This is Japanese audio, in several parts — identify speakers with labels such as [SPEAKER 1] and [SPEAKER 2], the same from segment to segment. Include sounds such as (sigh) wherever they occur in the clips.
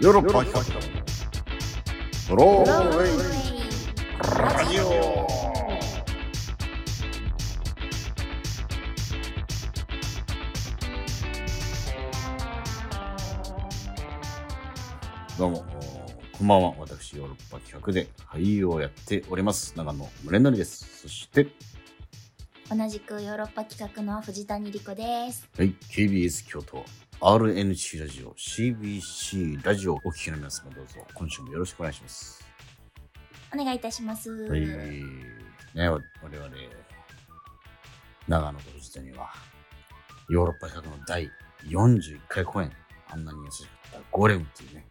[SPEAKER 1] ヨーロッパ企画ローウェイラジオどうも、こんばんは。私、ヨーロッパ企画で俳優をやっております。長野宗則です。そして、
[SPEAKER 2] 同じくヨーロッパ企画の藤谷莉子です。
[SPEAKER 1] はい、KBS 京都 RNC ラジオ CBC ラジオをお聞きの皆様どうぞ今週もよろしくお願いします。
[SPEAKER 2] お願いいたします。
[SPEAKER 1] はい。ね、我々、長野と藤谷は、ヨーロッパ企画の第41回公演、あんなに優しかったゴーレムっていうね、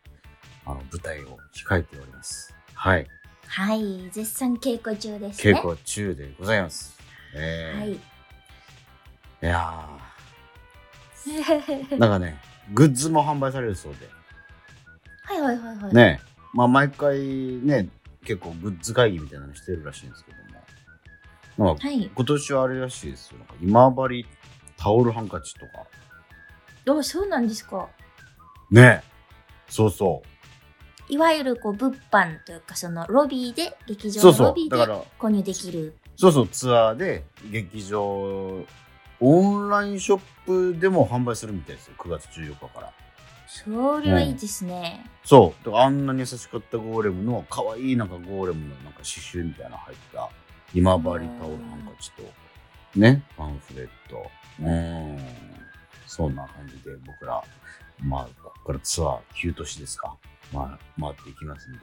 [SPEAKER 1] あの舞台を控えております。はい。
[SPEAKER 2] はい、絶賛稽古中ですね。
[SPEAKER 1] 稽古中でございます。えー
[SPEAKER 2] はい。
[SPEAKER 1] いやー、(laughs) なんかね、グッズも販売されるそうで、
[SPEAKER 2] はいはいはいはい。
[SPEAKER 1] ね、まあ毎回ね、結構グッズ会議みたいなのしてるらしいんですけども、
[SPEAKER 2] はい。
[SPEAKER 1] 今年はあれらしいですよ。なんか今治タオルハンカチとか。
[SPEAKER 2] どうそうなんですか。
[SPEAKER 1] ねそうそ
[SPEAKER 2] いわゆるこう物販というかそのロビーで劇場のロビ。ーで購入できる。
[SPEAKER 1] そうそう、ツアーで劇場、オンラインショップでも販売するみたいですよ。9月14日から。
[SPEAKER 2] それはいいですね。
[SPEAKER 1] そう。だからあんなに優しかったゴーレムの可愛いなんかゴーレムのなんか刺繍みたいなの入った今治タオルハンカチと、ね、パンフレット。うーん。そんな感じで僕ら、まあ、ここからツアー9都市ですか。まあ、回っていきますんで、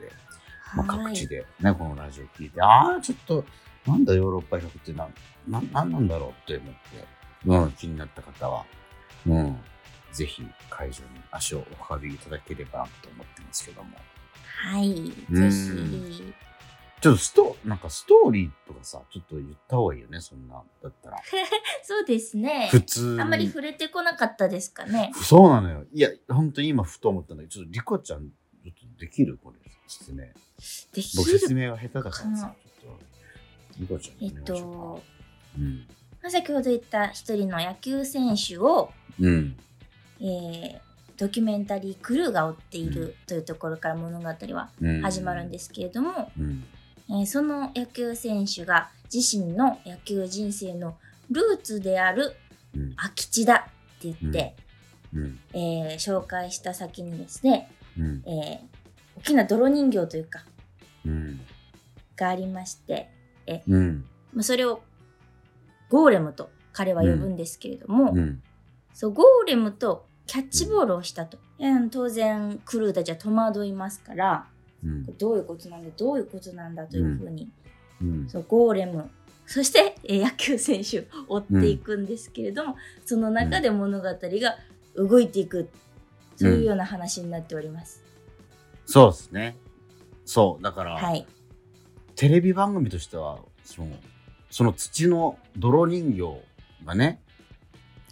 [SPEAKER 1] まあ、各地
[SPEAKER 2] で。
[SPEAKER 1] でね、このラジオ聞いて、ああ、ちょっと、なんだヨーロッパ100ってな、な、なんなんだろうって思って、うん、気になった方は、うん、ぜひ会場に足をお運びいただければなと思ってますけども。
[SPEAKER 2] はい。
[SPEAKER 1] うん
[SPEAKER 2] ぜひ。
[SPEAKER 1] ちょっとスト、なんかストーリーとかさ、ちょっと言った方がいいよね、そんな、だったら。(laughs)
[SPEAKER 2] そうですね。
[SPEAKER 1] 普通に。
[SPEAKER 2] あんまり触れてこなかったですかね。
[SPEAKER 1] そうなのよ。いや、本当に今ふと思ったんだけど、ちょっとリコちゃん、ちょっとできるこれ、説明。
[SPEAKER 2] でき
[SPEAKER 1] 僕説
[SPEAKER 2] る。
[SPEAKER 1] 明が下手だからさ、ちょっと、リコちゃん
[SPEAKER 2] えっと
[SPEAKER 1] か。、うん。
[SPEAKER 2] まあ先ほど言った一人の野球選手を、
[SPEAKER 1] うん。
[SPEAKER 2] えードキュメンタリークルーが追っているというところから物語は
[SPEAKER 1] うん。
[SPEAKER 2] 始まるんですけれども、
[SPEAKER 1] うん。
[SPEAKER 2] えーその野球選手が自身の野球人生のルーツである
[SPEAKER 1] うん。
[SPEAKER 2] 空き地だって言って、
[SPEAKER 1] うん。
[SPEAKER 2] えー紹介した先にですね、
[SPEAKER 1] うん。
[SPEAKER 2] えー大きな泥人形というか
[SPEAKER 1] うん。
[SPEAKER 2] がありまして、
[SPEAKER 1] うん。
[SPEAKER 2] まあ、それをゴーレムと彼は呼ぶんですけれども、
[SPEAKER 1] うん。
[SPEAKER 2] そうゴーレムとキャッチボールをしたと、当然クルーたちは戸惑いますから
[SPEAKER 1] うん。
[SPEAKER 2] どういうことなんだどういうことなんだというふうに、
[SPEAKER 1] うん。
[SPEAKER 2] そうゴーレムそしてえー野球選手を追っていくんですけれども、その中で物語が動いていくそういうような話になっております。
[SPEAKER 1] そうですね。そう。だから、
[SPEAKER 2] はい、
[SPEAKER 1] テレビ番組としては、その、その土の泥人形がね、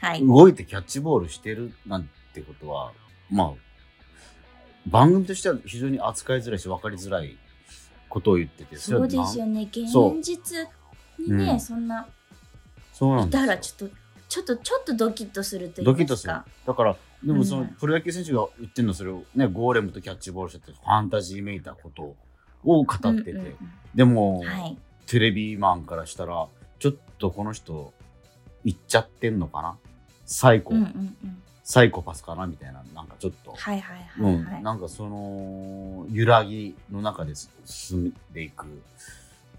[SPEAKER 2] はい、
[SPEAKER 1] 動いてキャッチボールしてるなんてことは、まあ、番組としては非常に扱いづらいし分かりづらいことを言ってて、
[SPEAKER 2] そうです
[SPEAKER 1] よ。
[SPEAKER 2] よね。現
[SPEAKER 1] そう。
[SPEAKER 2] 実にね、
[SPEAKER 1] うん。
[SPEAKER 2] そんな
[SPEAKER 1] そうなん
[SPEAKER 2] い
[SPEAKER 1] ですよ。
[SPEAKER 2] たらちょっとちょっとちょっとドキッとすると言い
[SPEAKER 1] ドキッとする。だから、でもその
[SPEAKER 2] うん。
[SPEAKER 1] プロ野球選手が言ってるのはそれをね、ゴーレムとキャッチボールしてて、ファンタジーめいたことを語ってて、
[SPEAKER 2] うんうんうん。
[SPEAKER 1] でも、
[SPEAKER 2] はい、
[SPEAKER 1] テレビマンからしたら、ちょっとこの人、言っちゃってんのかな？サイコ、
[SPEAKER 2] うんうんうん、
[SPEAKER 1] サイコパスかなみたいな、なんかちょっと、
[SPEAKER 2] はいはいは
[SPEAKER 1] うん、
[SPEAKER 2] いはい。
[SPEAKER 1] なんかその、揺らぎの中で進んでいく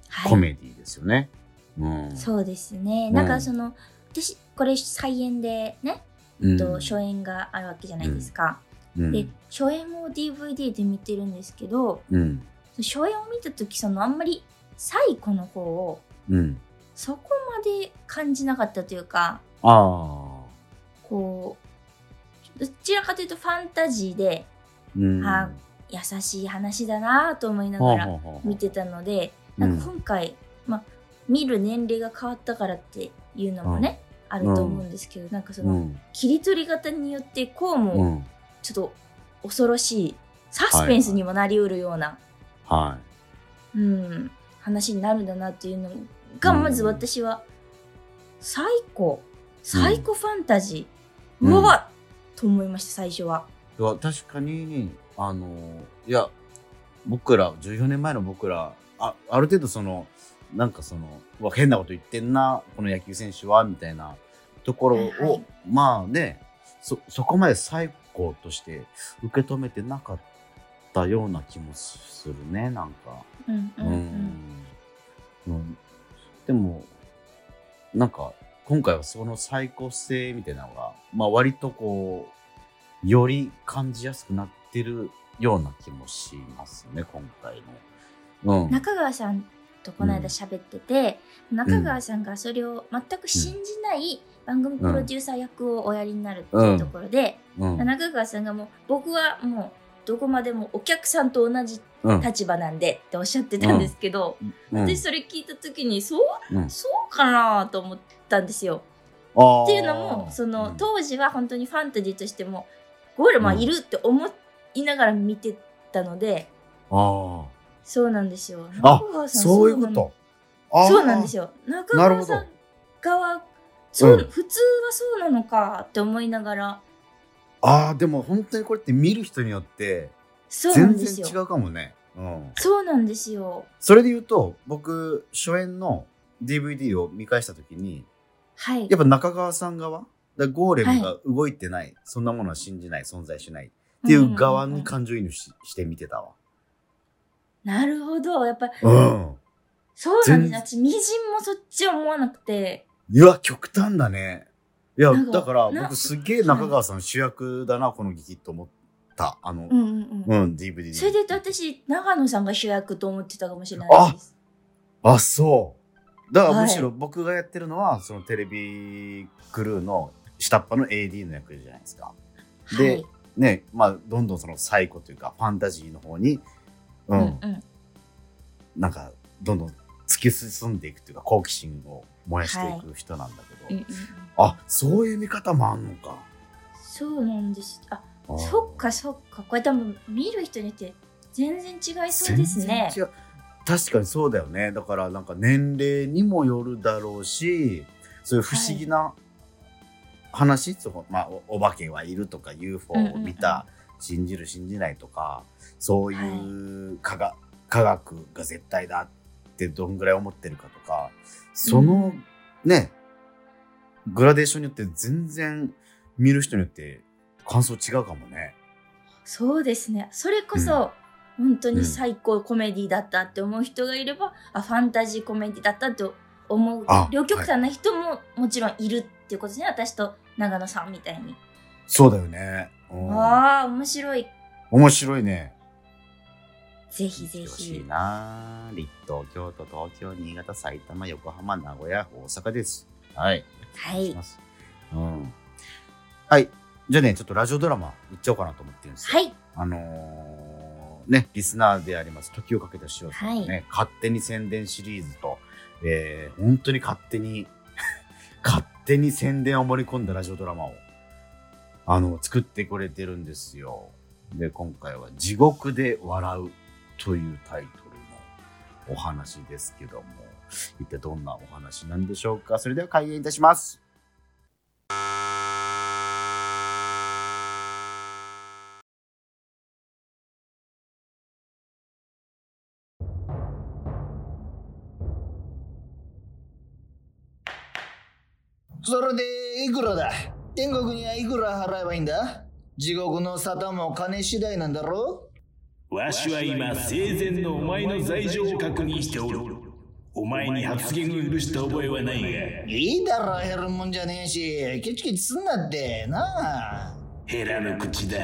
[SPEAKER 2] はい
[SPEAKER 1] コメディですよね。うん。
[SPEAKER 2] そうですね。
[SPEAKER 1] うん
[SPEAKER 2] なんかその、私これ再演でね、
[SPEAKER 1] うん
[SPEAKER 2] と初演があるわけじゃないですか。
[SPEAKER 1] うん
[SPEAKER 2] で初演を DVD で見てるんですけど、
[SPEAKER 1] うん。
[SPEAKER 2] 初演を見た時そのあんまり最古の方を
[SPEAKER 1] うん。
[SPEAKER 2] そこまで感じなかったというか、
[SPEAKER 1] ああ。
[SPEAKER 2] こうどちらかというとファンタジーで
[SPEAKER 1] うん。
[SPEAKER 2] あ優しい話だなと思いながら見てたので、なんか今回、まあ、見る年齢が変わったからっていうのもね、あると思うんですけど、なんかそうの、
[SPEAKER 1] ん。
[SPEAKER 2] 切り取り方によってこう
[SPEAKER 1] う
[SPEAKER 2] も
[SPEAKER 1] ん。
[SPEAKER 2] ちょっと恐ろしいサスペンスにもなりうるような、
[SPEAKER 1] は
[SPEAKER 2] うん、話になるんだなっていうのが
[SPEAKER 1] うん。
[SPEAKER 2] まず私は最高サイコファンタジー、
[SPEAKER 1] う
[SPEAKER 2] うん。わっと思いました最初は。
[SPEAKER 1] いや確かにあのいや僕ら14年前の僕らあある程度そのなんかそのうわ変なこと言ってんなこの野球選手はみたいなところを、
[SPEAKER 2] はいはい。
[SPEAKER 1] まあねそそこまで最高として受け止めてなかったような気もするねなんか。
[SPEAKER 2] うんうんうん。
[SPEAKER 1] うんでもなんか今回はその最高性みたいなのが、まあ、割とこうより感じやすくなってるような気もしますね今回の。うん、
[SPEAKER 2] 中川さんとこの間喋ってて、中川さんがそれを全く信じない番組プロデューサー役をおやりになるっていうところで、
[SPEAKER 1] うん。
[SPEAKER 2] 中川さんがもう僕はもうどこまでもお客さんと同じ
[SPEAKER 1] うん。
[SPEAKER 2] 立場なんでっておっしゃってたんですけど、
[SPEAKER 1] うん。
[SPEAKER 2] 私それ聞いた時にそう
[SPEAKER 1] うん。
[SPEAKER 2] そうかなと思ったんですよ。っていうのもその、
[SPEAKER 1] うん。
[SPEAKER 2] 当時は本当にファンタジーとしてもゴールマンいるって思いながら見てたので、
[SPEAKER 1] あ
[SPEAKER 2] そうなんですよ。
[SPEAKER 1] あ
[SPEAKER 2] 中川さん
[SPEAKER 1] そういうこと？
[SPEAKER 2] そうなんですよ。中川さん側そう、
[SPEAKER 1] うん。
[SPEAKER 2] 普通はそうなのかって思いながら
[SPEAKER 1] あーでも本当にこれって見る人によって
[SPEAKER 2] そうなん
[SPEAKER 1] 全
[SPEAKER 2] ですよ。
[SPEAKER 1] 然違うかもね。うん、
[SPEAKER 2] そうなんですよ。
[SPEAKER 1] それで言うと僕初演の DVD を見返した時に
[SPEAKER 2] はい
[SPEAKER 1] やっぱ中川さん側だゴーレムが動いてない、そんなものは信じない存在しないっていう側に感情移入しして見てたわ。
[SPEAKER 2] なるほど。やっぱ
[SPEAKER 1] うん。
[SPEAKER 2] そうなん
[SPEAKER 1] 全
[SPEAKER 2] です。私みじんもそっちは思わなくて。
[SPEAKER 1] いや極端だね。いやだから
[SPEAKER 2] な
[SPEAKER 1] 僕すげえ中川さん主役だなこの劇と思ったあの、
[SPEAKER 2] うんうんうん。
[SPEAKER 1] うん、DVD で
[SPEAKER 2] それで私長野さんが主役と思ってたかもしれないです。
[SPEAKER 1] あそうだから
[SPEAKER 2] はい
[SPEAKER 1] むしろ僕がやってるのはそのテレビクルーの下っ端の AD の役じゃないですか。で
[SPEAKER 2] はい。
[SPEAKER 1] ねまあどんどんそのサイコというかファンタジーの方にう、
[SPEAKER 2] うんんうん。
[SPEAKER 1] なんかどんどん突き進んでいくというか好奇心を燃やしていく人なんだけど、
[SPEAKER 2] うんうんうん
[SPEAKER 1] あそういう見方もあんのか。
[SPEAKER 2] そうなんです。あ、そっかそっか。これ多分見る人によって全然違いそうですね。
[SPEAKER 1] 確かにそうだよねだからなんか年齢にもよるだろうしそういう不思議な話、そこまあ、おお化けはいるとか UFO を見た、信じる信じないとかそういう科学,、科学が絶対だってどんぐらい思ってるかとかその、ねグラデーションによって全然見る人によって感想違うかもね。
[SPEAKER 2] そうですね。それこそ、本当に最高コメディだったって思う人がいれば、あ、ファンタジーコメディだったって思う
[SPEAKER 1] あ、
[SPEAKER 2] 両極端な人ももちろんいるっていうことですね。私と長野さんみたいに。
[SPEAKER 1] そうだよね。うん
[SPEAKER 2] ああ、面白い。
[SPEAKER 1] 面白いね。
[SPEAKER 2] ぜひぜ
[SPEAKER 1] 欲しい
[SPEAKER 2] ひ。
[SPEAKER 1] な立東、京都、東京、新潟、埼玉、横浜、名古屋、大阪です。はい。し。ますうん。はい。じゃあね、ちょっとラジオドラマ行っちゃおうかなと思ってるんですよ。
[SPEAKER 2] はい。
[SPEAKER 1] あのーね、リスナーであります、時をかけた塩さんのね、勝手に宣伝シリーズと、えー、本当に勝手に、(laughs) 勝手に宣伝を盛り込んだラジオドラマを、あの、作ってくれてるんですよ。で、今回は、地獄で笑うというタイトルのお話ですけども、一体どんなお話なんでしょうか？それでは開演いたします。
[SPEAKER 3] それでいくらだ？天国にはいくら払えばいいんだ？地獄の沙汰も金次第なんだろ
[SPEAKER 4] わしは今生前のお前の罪状を確認しておるお前に発言を許した覚えはないが
[SPEAKER 3] いいだろ減るもんじゃねえし。ケチケチすんなってなあ。
[SPEAKER 4] ヘラの口だ。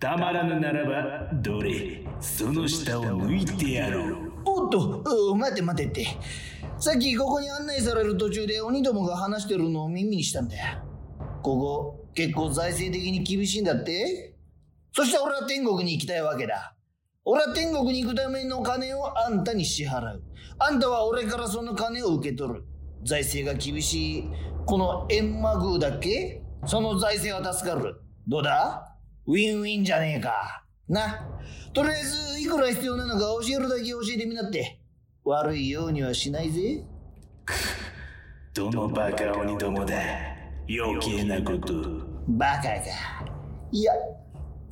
[SPEAKER 4] たまらぬならばどれ。その下を抜いてやろう。
[SPEAKER 3] おっとお待て待てって。さっきここに案内される途中で鬼どもが話してるのを耳にしたんだよ。ここ結構財政的に厳しいんだって。そして俺は天国に行きたいわけだ。俺は天国に行くための金をあんたに支払うあんたは俺からその金を受け取る。財政が厳しい。この閻魔宮だっけ？その財政は助かる。どうだ？ウィンウィンじゃねえか。な？とりあえずいくら必要なのか教えるだけ教えてみなって。悪いようにはしないぜ。
[SPEAKER 4] どのバカ鬼どもだ。余計なこと。
[SPEAKER 3] バカか。いや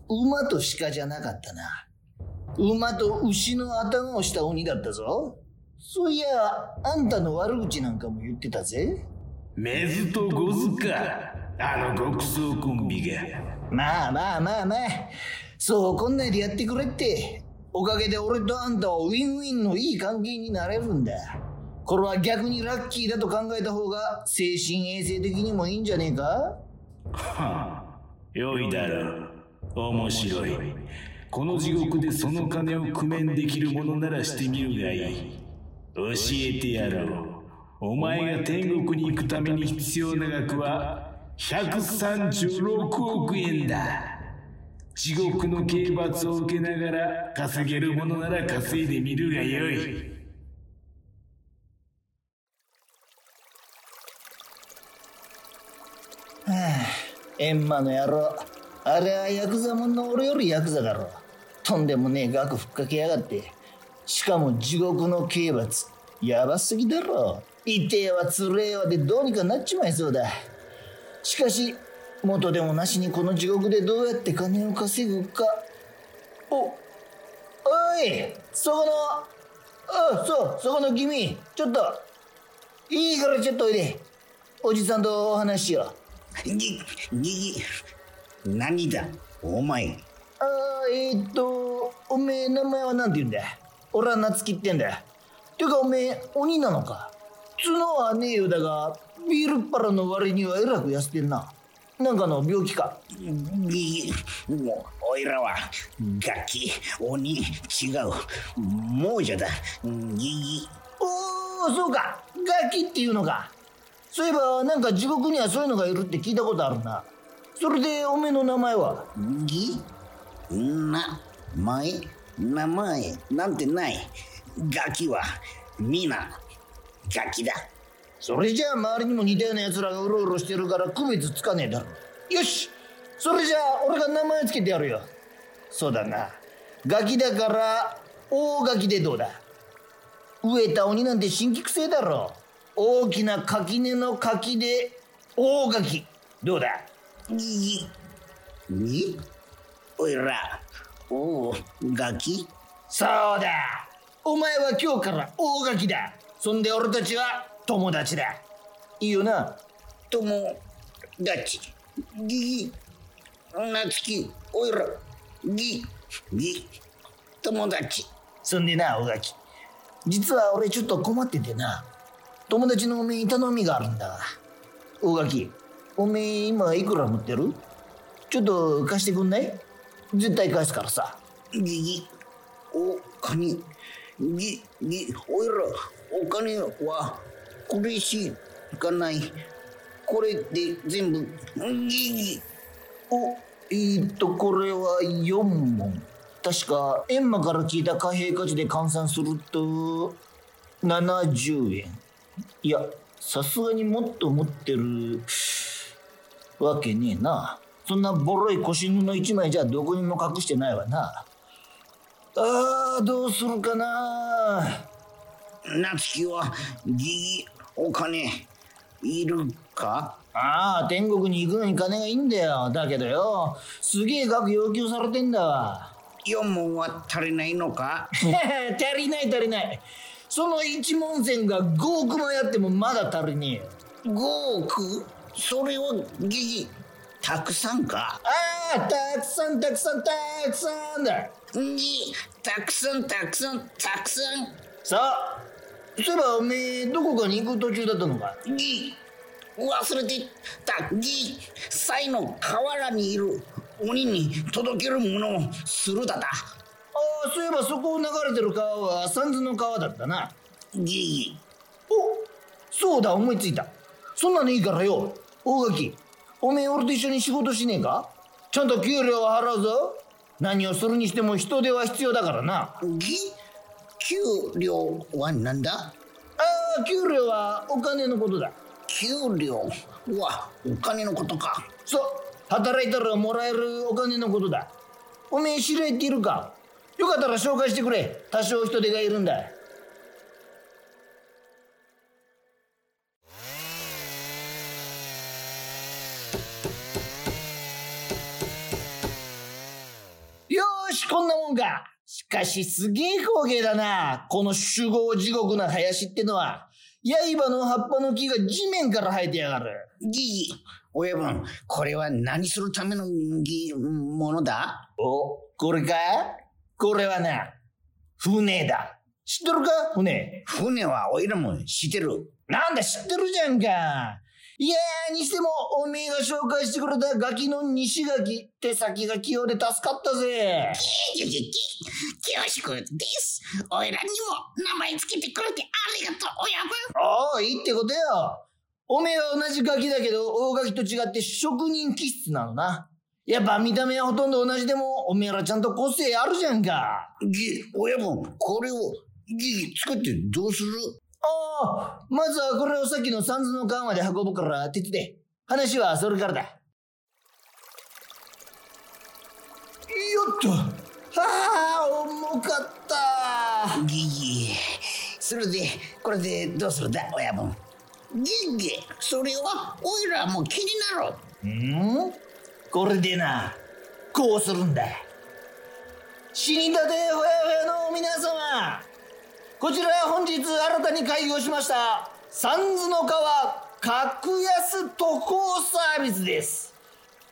[SPEAKER 3] 馬と鹿じゃなかったな。馬と牛の頭をした鬼だったぞ。そういや、あんたの悪口なんかも言ってたぜ。
[SPEAKER 4] メズとゴズか。あの極層コンビが。
[SPEAKER 3] まあまあまあまあ。そう怒んないでやってくれって。おかげで俺とあんたはウィンウィンのいい関係になれるんだ。これは逆にラッキーだと考えた方が精神衛生的にもいいんじゃねえか？は
[SPEAKER 4] あ、良いだろう。面白い。この地獄でその金を工面できるものならしてみるがいい。教えてやろう。お前が天国に行くために必要な額は136億円だ。地獄の刑罰を受けながら稼げるものなら稼いでみるがよい。
[SPEAKER 3] はあ、エンマの野郎。あれはヤクザもんの俺よりヤクザだろ。とんでもねえ額ふっかけやがって。しかも地獄の刑罰。やばすぎだろ。痛えわつれえわでどうにかなっちまいそうだ。しかし、元でもなしにこの地獄でどうやって金を稼ぐか。お、おい、そこの、あ、そう、そこの君、ちょっと、いいからちょっとおいで。おじさんとお話しよ
[SPEAKER 5] う。に、に、何だ、お前。
[SPEAKER 3] あえー、っと、おめえ名前は何て言うんだ？俺は夏希ってんだ。てかおめえ、鬼なのか？角はねえよだが、ビールっ腹の割にはえらく痩せてんな。なんかの病気か？
[SPEAKER 5] ぎ、もう、おいらは、楽器、鬼、違う、亡者だ。ぎ
[SPEAKER 3] おお、そうか。楽器っていうのか。そういえば、なんか地獄にはそういうのがいるって聞いたことあるな。それで、おめえの名前は？
[SPEAKER 5] ぎな、前、名前、なんてない。ガキは、みな、ガキだ。
[SPEAKER 3] それじゃあ周りにも似たような奴らがうろうろしてるから区別つかねえだろ。よしそれじゃあ俺が名前つけてやるよ。そうだな。ガキだから大ガキでどうだ？飢えた鬼なんて新規癖だろ。大きな垣根の柿で大ガキ。どうだ？
[SPEAKER 5] に、に？おいら、大ガキ
[SPEAKER 3] そうだお前は今日から大ガキだそんで俺たちは友達だ。いいよな。
[SPEAKER 5] 友達。ぎ、なつき、おいら、ぎ、ぎ、友達。
[SPEAKER 3] そんでな、おがき。実は俺ちょっと困っててな。友達のおめえに頼みがあるんだわ。大垣、おめえ今いくら持ってる？ちょっと貸してくんない？絶対返すからさ。
[SPEAKER 5] ぎぎ、お金、ぎ、ぎ、おいら、お金はこれしかない。これで全部、ぎ
[SPEAKER 3] お、えー、っと、これは4問。確か、閻魔から聞いた貨幣価値で換算すると、70円。いや、さすがにもっと持ってるわけねえな。そんなボロい腰布一枚じゃどこにも隠してないわな。ああ、どうするかな。
[SPEAKER 5] 夏希は、ギお金いるか？
[SPEAKER 3] ああ、天国に行くのに金がいいんだよ。だけどよ、すげえ額要求されてんだわ。
[SPEAKER 5] 4問は足りないのか？(laughs)
[SPEAKER 3] 足りない足りない。その一問線が5億もやってもまだ足りね
[SPEAKER 5] えよ。5億それはギギ、たくさんか？
[SPEAKER 3] ああ、たくさんたくさんたくさんだ。
[SPEAKER 5] ギたくさんたくさんたくさん。
[SPEAKER 3] さあ、そういえばおめえどこかに行く途中だったのか？
[SPEAKER 5] ギ忘れてた。ギサイの河原にいる鬼に届けるものをするだだ。あ
[SPEAKER 3] あそういえばそこを流れてる川は三途の川だったな。
[SPEAKER 5] ギ
[SPEAKER 3] おそうだ思いついた。そんなのいいからよ。大垣おめえ俺と一緒に仕事しねえか？ちゃんと給料は払うぞ何をするにしても人手は必要だからな
[SPEAKER 5] ギ給料は何だ？あ
[SPEAKER 3] あ、給料はお金のことだ。
[SPEAKER 5] 給料はお金のことか。
[SPEAKER 3] そう、働いたらもらえるお金のことだ。おめえ知り合いっているか？よかったら紹介してくれ。多少人手がいるんだ。し、こんなもんか。しかしすげえ光景だな。この守護地獄な林ってのは。刃の葉っぱの木が地面から生えてやがる。
[SPEAKER 5] ギギ、親分、これは何するためのぎものだ？
[SPEAKER 3] お、これか？これはな、船だ。知ってるか？船。
[SPEAKER 5] 船はおいらも知ってる。
[SPEAKER 3] なんだ知ってるじゃんか。いやー、にしても、おめえが紹介してくれたガキの西垣、手先が器用で助かったぜ。
[SPEAKER 5] ギギギ、恐縮です。おいらにも名前つけてくれてありがとう、親分。
[SPEAKER 3] おお、いいってことよ。おめえは同じガキだけど、大ガキと違って職人気質なのな。やっぱ見た目はほとんど同じでも、おめえらちゃんと個性あるじゃんか。
[SPEAKER 5] ギ、親分、これを、ギギ、作ってどうする？
[SPEAKER 3] ああ、まずはこれをさっきの三途の川まで運ぶから手伝え。話はそれからだ。よっと。はあ、重かった。
[SPEAKER 5] ギギ、それで、これでどうするだ、親分。ギギ、それは、おいらも気になる。
[SPEAKER 3] うん？これでな、こうするんだ。死にたてほやほやの皆様、こちらは本日新たに開業しました、三途の川格安渡航サービスです。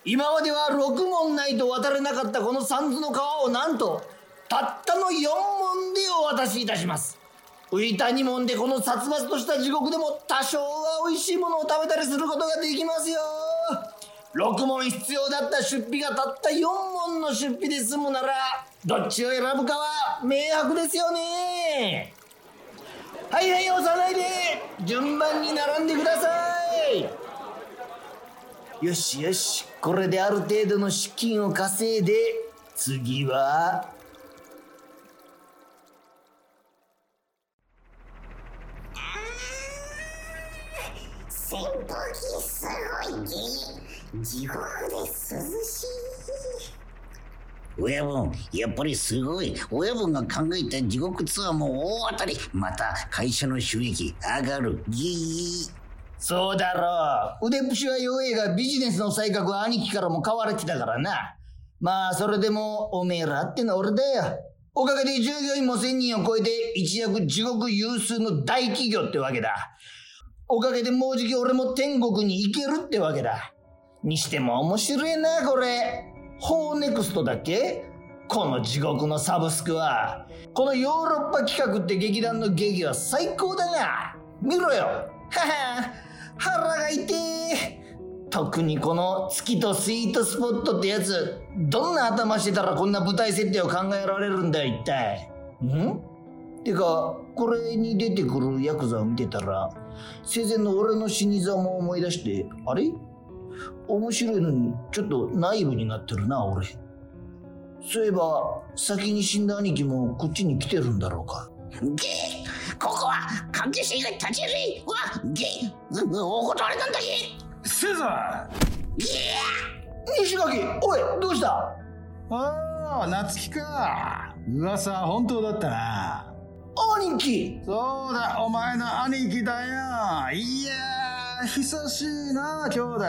[SPEAKER 3] 今までは6問ないと渡れなかったこの三途の川をなんと、たったの4問でお渡しいたします。浮いた2問でこの殺伐とした地獄でも多少は美味しいものを食べたりすることができますよ。6問必要だった出費がたった4問の出費で済むなら、どっちを選ぶかは明白ですよね。はいはい、押さないで、順番に並んでください。よしよし、これである程度の資金を稼いで、次は、
[SPEAKER 5] 扇風機すごいギ地獄で涼しい。親分、やっぱりすごい。親分が考えた地獄ツアーも大当たり。また会社の収益上がる。ギー。
[SPEAKER 3] そうだろう。腕っぷしは弱えがビジネスの才覚は兄貴からも買われてたからな。まあ、それでも、おめえらってのは俺だよ。おかげで従業員も1000人を超えて一躍地獄有数の大企業ってわけだ。おかげでもうじき俺も天国に行けるってわけだ。にしても面白いな、これ。ホーネクストだっけ？この地獄のサブスクは。このヨーロッパ企画って劇団の劇は最高だな。見ろよ。はは、腹が痛え。特にこの月とスイートスポットってやつ、どんな頭してたらこんな舞台設定を考えられるんだよ、一体。ん？てか、これに出てくるヤクザを見てたら、生前の俺の死にざも思い出して、あれ？面白いのに、ちょっとナイブになってるな、俺。そういえば、先に死んだ兄貴もこっちに来てるんだろうか。
[SPEAKER 5] ゲーここは関係者が立ち入りはゲーお断りなんだゲ
[SPEAKER 6] セザ
[SPEAKER 5] ー。ゲ
[SPEAKER 3] 西垣おいどうした？
[SPEAKER 6] ーああ夏希か。噂は本当だったな。
[SPEAKER 3] 兄貴。
[SPEAKER 6] そうだお前の兄貴だよ。いやー久しいな兄弟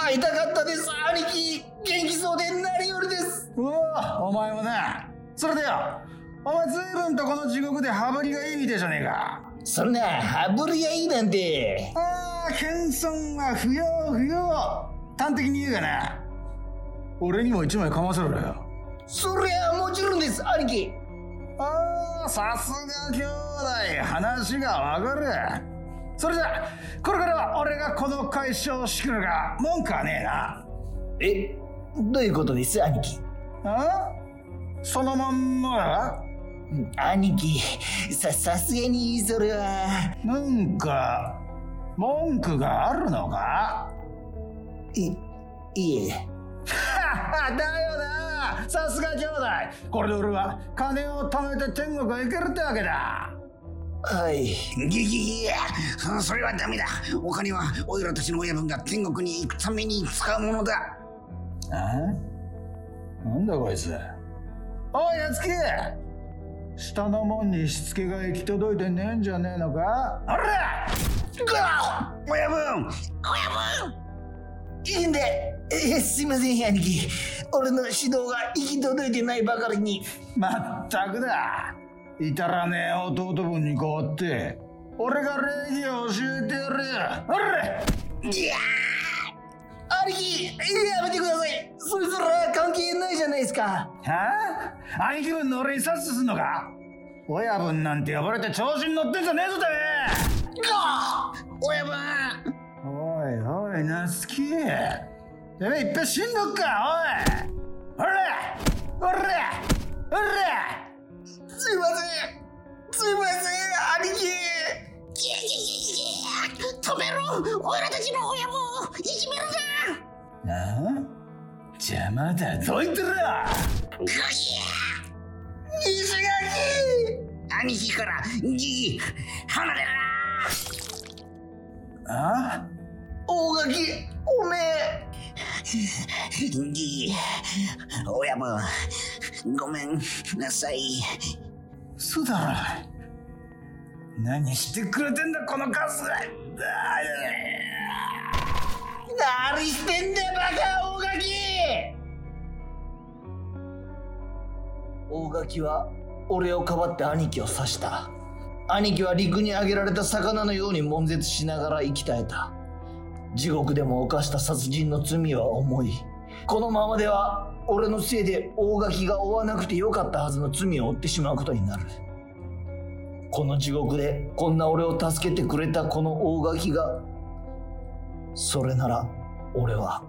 [SPEAKER 3] 会いたかったです兄貴。元気そうで何よりです。
[SPEAKER 6] うわお前もな。それでよ。お前随分とこの地獄で羽振りがいいみてえじゃねえか。
[SPEAKER 3] そんな羽振りがいいなんて。
[SPEAKER 6] ああ謙遜は不要不要。端的に言うがな。俺にも一枚かませろよ。
[SPEAKER 3] そりゃもちろんです兄貴。
[SPEAKER 6] ああさすが兄弟。話がわかるそれじゃこれからは俺がこの会社を仕切るが文句はねえな。
[SPEAKER 3] えどういうことです？兄貴。
[SPEAKER 6] あ？そのまんまだ？
[SPEAKER 3] 兄貴。ささすがにそれは。
[SPEAKER 6] なんか文句があるのか？
[SPEAKER 3] いいえ。(laughs)
[SPEAKER 6] だよな。さすが兄弟。これで俺は金を貯めて天国へ行けるってわけだ
[SPEAKER 3] はい。
[SPEAKER 5] ーギギギそれはダメだ。お金はおいらたちの親分が天国に行くために使うものだ。
[SPEAKER 6] あなんだこいつ。おいやつき。下の門にしつけが行き届いてねえんじゃねえのか？あら！
[SPEAKER 5] 親分。親分。
[SPEAKER 3] いいんで。えすいません兄貴俺の指導が行き届いてないばかりに。
[SPEAKER 6] まったくだ至らねえ弟分に代わって俺が礼儀を教えてやる。ほれ
[SPEAKER 3] いや兄貴やめてください。そいつら関係ないじゃないですか。
[SPEAKER 6] はあ？兄貴分の俺に察すんのか？親分なんて呼ばれて調子に乗ってんじゃねえぞて。め
[SPEAKER 3] 親分。
[SPEAKER 6] えおいおいナスキてめえいっぺん死んどっかおい。ほれほれほれ
[SPEAKER 3] すいません。すいません。兄貴
[SPEAKER 5] 止めろ。おいらたちの親もいじめるな。
[SPEAKER 6] なあ？邪魔だどいつら。
[SPEAKER 3] 西垣
[SPEAKER 5] 兄貴からギギ離れる
[SPEAKER 6] あ？
[SPEAKER 3] 大垣おめえ。
[SPEAKER 5] なギギ親分ごめんなさい
[SPEAKER 6] 嘘だろ何してくれてんだこのカス
[SPEAKER 3] 何してんだよバカ大垣。大垣は俺をかばって兄貴を刺した。兄貴は陸に上げられた魚のように悶絶しながら生き絶えた。地獄でも犯した殺人の罪は重い。このままでは俺のせいで大垣が負わなくてよかったはずの罪を負ってしまうことになる。この地獄でこんな俺を助けてくれたこの大垣がそれなら俺は。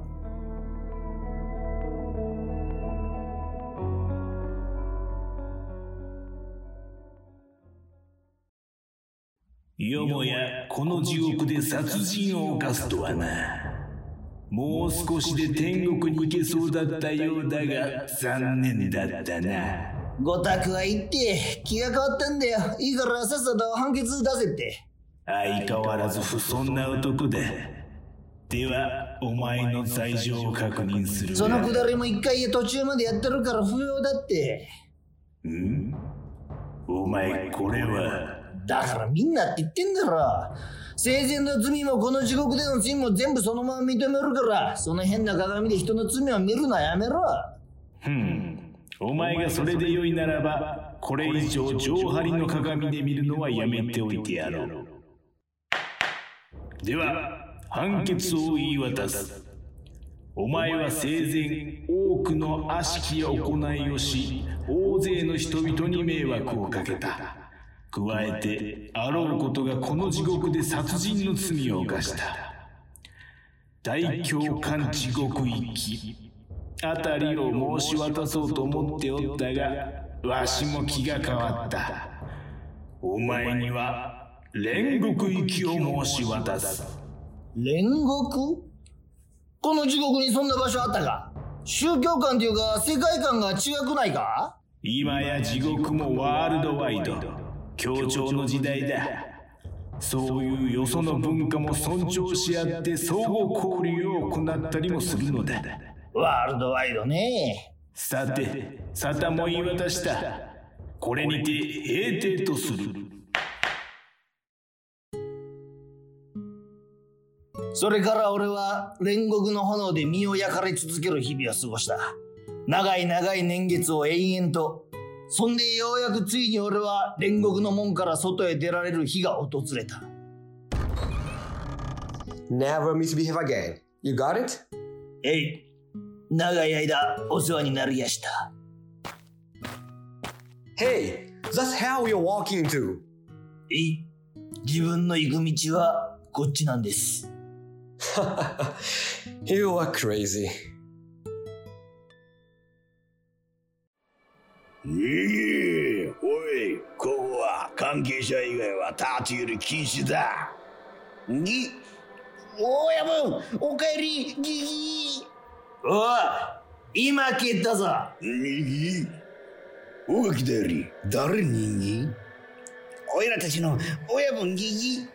[SPEAKER 4] よもやこの地獄で殺人を犯すとはな。もう少しで天国に行けそうだったようだが残念だったな。
[SPEAKER 3] ごたくは言って気が変わったんだよ。いいからさっさと判決出せって。
[SPEAKER 4] 相変わらず不遜な男だ。ではお前の罪状を確認する。
[SPEAKER 3] そのくだりも一回途中までやってるから不要だって。
[SPEAKER 4] ん？お前これは？
[SPEAKER 3] だからみんなって言ってんだろ生前の罪もこの地獄での罪も全部そのまま認めるからその変な鏡で人の罪を見るのはやめろ。
[SPEAKER 4] ふん。お前がそれで良いならばこれ以上上張りの鏡で見るのはやめておいてやろう。では判決を言い渡す。お前は生前多くの悪しき行いをし大勢の人々に迷惑をかけた。加えてあろうことがこの地獄で殺人の罪を犯した。大教官地獄行き。あたりを申し渡そうと思っておったがわしも気が変わった。お前には煉獄行きを申し渡す。
[SPEAKER 3] 煉獄？この地獄にそんな場所あったか？宗教観っていうか世界観が違くないか？
[SPEAKER 4] 今や地獄もワールドワイド協調の時代だ。そういうよその文化も尊重し合って相互交流を行ったりもするのだ。
[SPEAKER 3] ワールドワイドね。
[SPEAKER 4] さて沙汰も言い渡した。これにて閉廷とする。
[SPEAKER 3] それから俺は煉獄の炎で身を焼かれ続ける日々を過ごした。長い長い年月を延々とそんでようやくついに俺は煉獄の門から外へ出られる日が訪れた
[SPEAKER 7] Never misbehave again. You got it?
[SPEAKER 3] えい長い間お世話になりやした
[SPEAKER 7] Hey, that's how you're walking into.
[SPEAKER 3] えい自分の行く道はこっちなんです
[SPEAKER 7] you are crazy.
[SPEAKER 5] いいおいここは関係者以外は立ち入り禁止だ。ぎおやぶおかえりぎぎ
[SPEAKER 3] おい今蹴ったぞ。
[SPEAKER 5] にぎおがきだより誰にぎおいらたちの親分ぎぎ。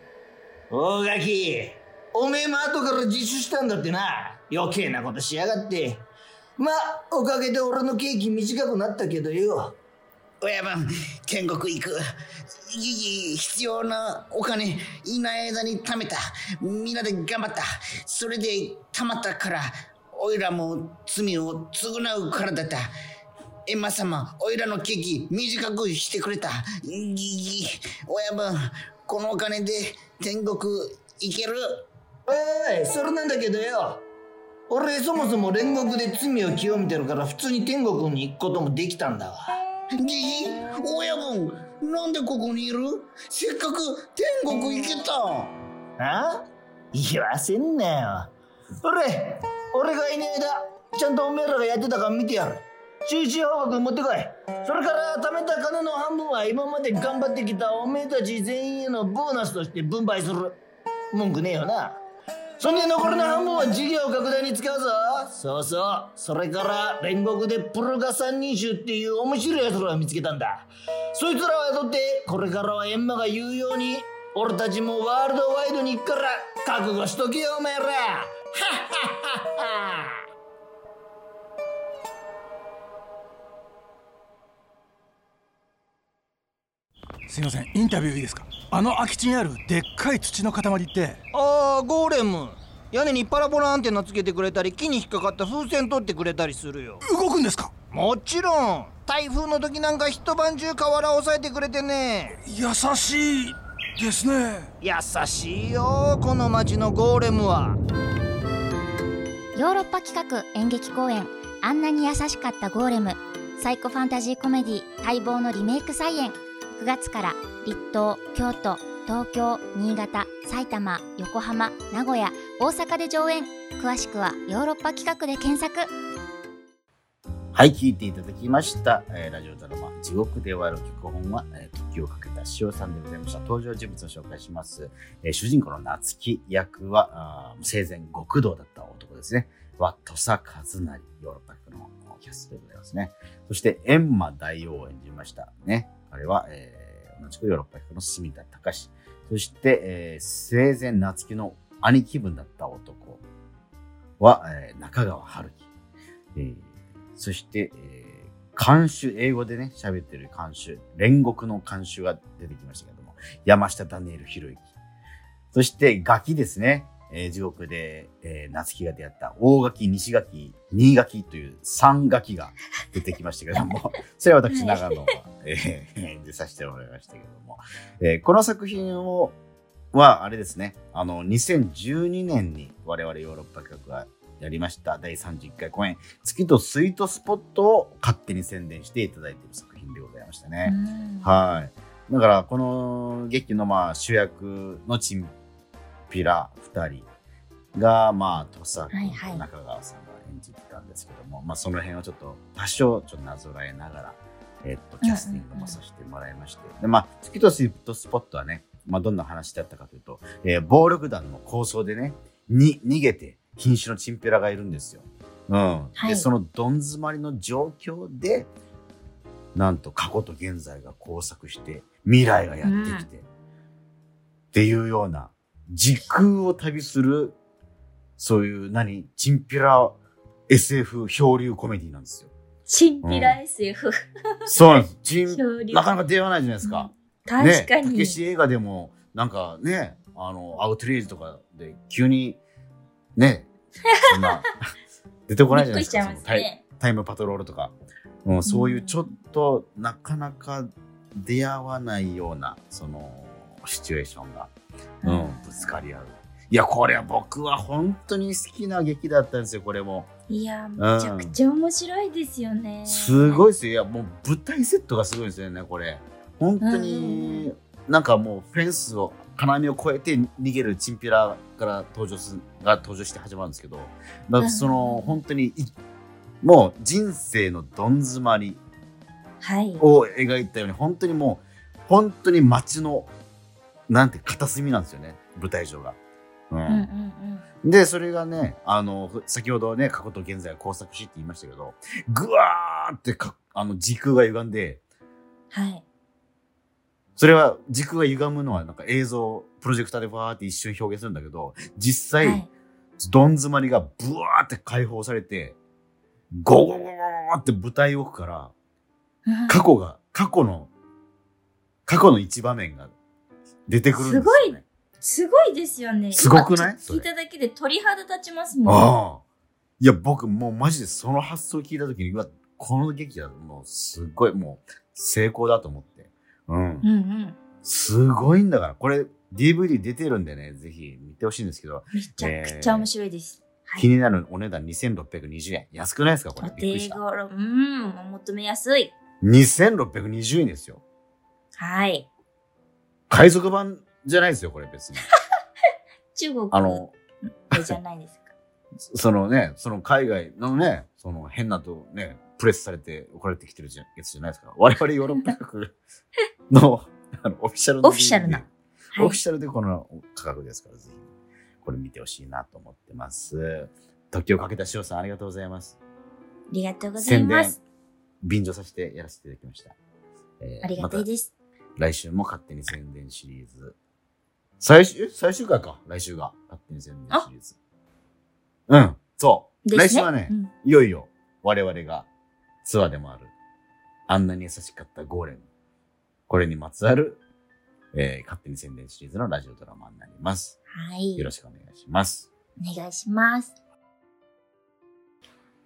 [SPEAKER 3] 大垣おめえも後から自首したんだってな。余計なことしやがってまおかげで俺の刑期短くなったけどよ
[SPEAKER 5] 親分天国行くぎぎ必要なお金いない間に貯めたみんなで頑張ったそれで貯まったからおいらも罪を償うからだった。エンマ様、おいらのケーキ短くしてくれた。ぎぎ、親分、このお金で天国行ける？
[SPEAKER 3] おい、それなんだけどよ。俺そもそも煉獄で罪を清めてるから普通に天国に行くこともできたんだわ。
[SPEAKER 5] ぎぎ、親分、なんでここにいる？せっかく天国行けた。
[SPEAKER 3] あ？言わせんなよ。俺、俺がいない間、ちゃんとおめえらがやってたか見てやる。収支報告持ってこい。それから貯めた金の半分は今まで頑張ってきたおめえたち全員へのボーナスとして分配する。文句ねえよな。そんで残りの半分は事業拡大に使うぞ。そうそう。それから煉獄でプルガ三人衆っていう面白い奴らを見つけたんだ。そいつらを雇って、これからはエンマが言うように、俺たちもワールドワイドに行くから、覚悟しとけよ、お前ら。はっはっはっは。
[SPEAKER 8] すいませんインタビューいいですか？あの空き地にあるでっかい土の塊って。
[SPEAKER 3] ああゴーレム。屋根にパラボラアンテナつけてくれたり木に引っかかった風船取ってくれたりするよ。
[SPEAKER 8] 動くんですか？
[SPEAKER 3] もちろん。台風の時なんか一晩中河原を押さえてくれてね。
[SPEAKER 8] 優しいですね。
[SPEAKER 3] 優しいよこの町のゴーレムは。
[SPEAKER 9] ヨーロッパ企画演劇公演「あんなに優しかったゴーレム」サイコファンタジーコメディ待望のリメイク再演9月から立東京都東京新潟埼玉横浜名古屋大阪で上演詳しくはヨーロッパ企画で検索
[SPEAKER 1] はい、聞いていただきました。えーラジオドラマ、地獄で終わる脚本は、えー時をかけた塩さんでございました。登場人物を紹介します。えー主人公の夏木役は、あ生前極道だった男ですね。は、土佐和成、ヨーロッパ役のキャストでございますね。そして、閻魔大王を演じました。ね。あれは、えー同じくヨーロッパ役の住田隆。そして、えー生前夏木の兄貴分だった男は、えー中川春樹。えーそして、えー監修、英語でね、喋ってる監修、煉獄の監修が出てきましたけども、山下ダニエル博之。そして、ガキですね。えー地獄で、えー夏木が出会った大垣、西垣、新垣という三垣が出てきましたけども、(laughs) それは私、長野が、えー演じさせてもらいましたけども、えーこの作品を、は、あれですね、あの、2012年に我々ヨーロッパ企画がやりました第31回公演、月とスイートスポットを勝手に宣伝していただいている作品でございましたね。はい。だから、この劇のまあ主役のチンピラ2人が、まあ、土佐と中川さんが演じてたんですけども、まあ、その辺をちょっと多少ちょっとなぞらえながら、えっと、キャスティングもさせてもらいまして。で、まあ、月とスイートスポットはね、まあ、どんな話だったかというと、えー暴力団の抗争でね、に、逃げて、瀕死のチンピラがいるんですよ。うん。
[SPEAKER 2] はい
[SPEAKER 1] で、そのどん詰まりの状況で、なんと過去と現在が交錯して、未来がやってきて、っていうような、時空を旅する、そういう、何、チンピラ SF 漂流コメディなんですよ。
[SPEAKER 2] チンピラ SF。(laughs)
[SPEAKER 1] そうなんです。なかなか出会わないじゃないですか。
[SPEAKER 2] 確か
[SPEAKER 1] ね、た
[SPEAKER 2] に。
[SPEAKER 1] けし映画でも、なんかね、あの、アウトレイジとかで急に、ね、そんな、(laughs) 出てこないじゃないですか。
[SPEAKER 2] すね。
[SPEAKER 1] タイムパトロールとか。うん、そういうちょっと、なかなか出会わないような、その、シチュエーションが、うん、ぶつかり合う。いや、これは僕は本当に好きな劇だったんですよ、これも。
[SPEAKER 2] いや、めちゃくちゃ面白いですよね。
[SPEAKER 1] すごいですよ。いや、もう舞台セットがすごいですよね、これ。本当に、なんかもうフェンスを、金網を越えて逃げるチンピラから登場する、が登場して始まるんですけど、まあ、その、本当にい、もう人生のどん詰まり
[SPEAKER 2] はい。
[SPEAKER 1] を描いたように、本当にもう、本当に街の、なんて片隅なんですよね、舞台上が。で、それがね、あの、ふ先ほどね、過去と現在が交錯しって言いましたけど、ぐわーってか、あの、時空が歪んで、
[SPEAKER 2] はい。
[SPEAKER 1] それは、時空が歪むのは、なんか映像、プロジェクターでわーって一瞬表現するんだけど、実際、
[SPEAKER 2] はい。
[SPEAKER 1] どん詰まりがブワーって解放されて、ゴゴゴゴゴって舞台奥から、
[SPEAKER 2] うん。
[SPEAKER 1] 過去が、過去の、過去の一場面が出てくるんですよ、ね。
[SPEAKER 2] すごいですよね。
[SPEAKER 1] すごくない？
[SPEAKER 2] 聞いただけで鳥肌立ちますもん。
[SPEAKER 1] ああ。いや、僕もうマジでその発想聞いたときに、うわ、この劇はもうすごいもう成功だと思って。うん。
[SPEAKER 2] うんうん。
[SPEAKER 1] すごいんだから。これ DVD 出てるんでね、ぜひ見てほしいんですけど、
[SPEAKER 2] めちゃくちゃ面白いです。はい
[SPEAKER 1] 気になるお値段2620円。安くないですか？これ
[SPEAKER 2] お
[SPEAKER 1] びっくりした。
[SPEAKER 2] 手頃、うん、お求めやすい。
[SPEAKER 1] 2620円ですよ。
[SPEAKER 2] はい。
[SPEAKER 1] 海賊版じゃないですよ、これ別に。(laughs)
[SPEAKER 2] 中国
[SPEAKER 1] あの、
[SPEAKER 2] じゃないですか。(laughs)
[SPEAKER 1] そのね、その海外のね、その変なとね、プレスされて送られてきてるじゃやつじゃないですか。我々ヨーロッパ国の (laughs) あのオフィシャルの
[SPEAKER 2] オフィシャルな。はい
[SPEAKER 1] オフィシャルでこの価格ですから、ぜひ、これ見てほしいなと思ってます。時をかけた塩さん、ありがとうございます。
[SPEAKER 2] ありがとうございます。
[SPEAKER 1] 便乗させてやらせていただきました。えー
[SPEAKER 2] ありがたいです。
[SPEAKER 1] また来週も勝手に宣伝シリーズ。最終、え最終回か。来週が。勝手に宣伝シリーズ。うん、そう。
[SPEAKER 2] ね
[SPEAKER 1] 来週はね、
[SPEAKER 2] うん
[SPEAKER 1] いよいよ我々がツアーでもある、あんなに優しかったゴーレム。これにまつわる、えー勝手に宣伝シリーズのラジオドラマになります。
[SPEAKER 2] はい。
[SPEAKER 1] よろしくお願いします。
[SPEAKER 2] お願いします。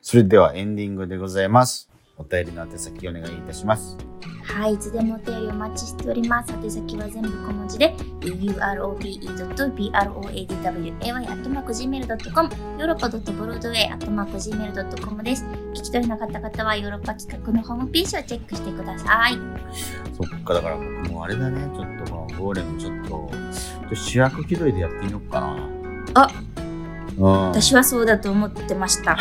[SPEAKER 1] それではエンディングでございます。お便りの宛先お願いいたします。
[SPEAKER 2] はい、いつでもお便りお待ちしております。宛先は全部小文字で、urope.broadway.gmail.com、ヨーロッパ .broadway.gmail.com です。聞き取れなかった方はヨーロッパ企画のホームページをチェックしてください。
[SPEAKER 1] そっか、だから僕もあれだね、ちょっとこのゴーレムちょっと、ちょっと主役気取りでやってみようかな。
[SPEAKER 2] あ
[SPEAKER 1] うん。
[SPEAKER 2] 私はそうだと思ってました。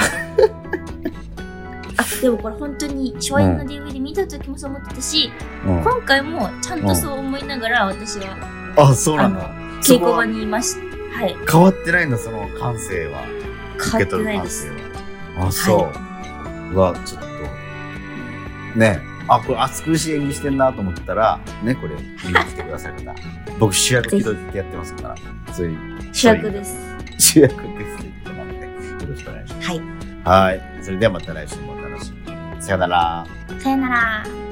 [SPEAKER 2] あ、でもこれ本当に初演の DVD 見た時もそう思ってたし、
[SPEAKER 1] うん
[SPEAKER 2] 今回もちゃんとそう思いながら私は
[SPEAKER 1] あ、そうなんだ。
[SPEAKER 2] 稽古場にいました。はい。
[SPEAKER 1] 変わってないんだ、その感性は。
[SPEAKER 2] 変わってないです。
[SPEAKER 1] 受け取る感性は。あ、そう。うわ、ちょっと。ねあ、これ暑苦しい演技してんなと思ったら、ね、これ、見に来てくださる方。(laughs) 僕主役気取りやってますから、そういう。
[SPEAKER 2] 主役です。
[SPEAKER 1] 主役ですって言ってもらって、よろしくお願いします。
[SPEAKER 2] はい。
[SPEAKER 1] はい。それではまた来週も。さよなら。
[SPEAKER 2] さよなら。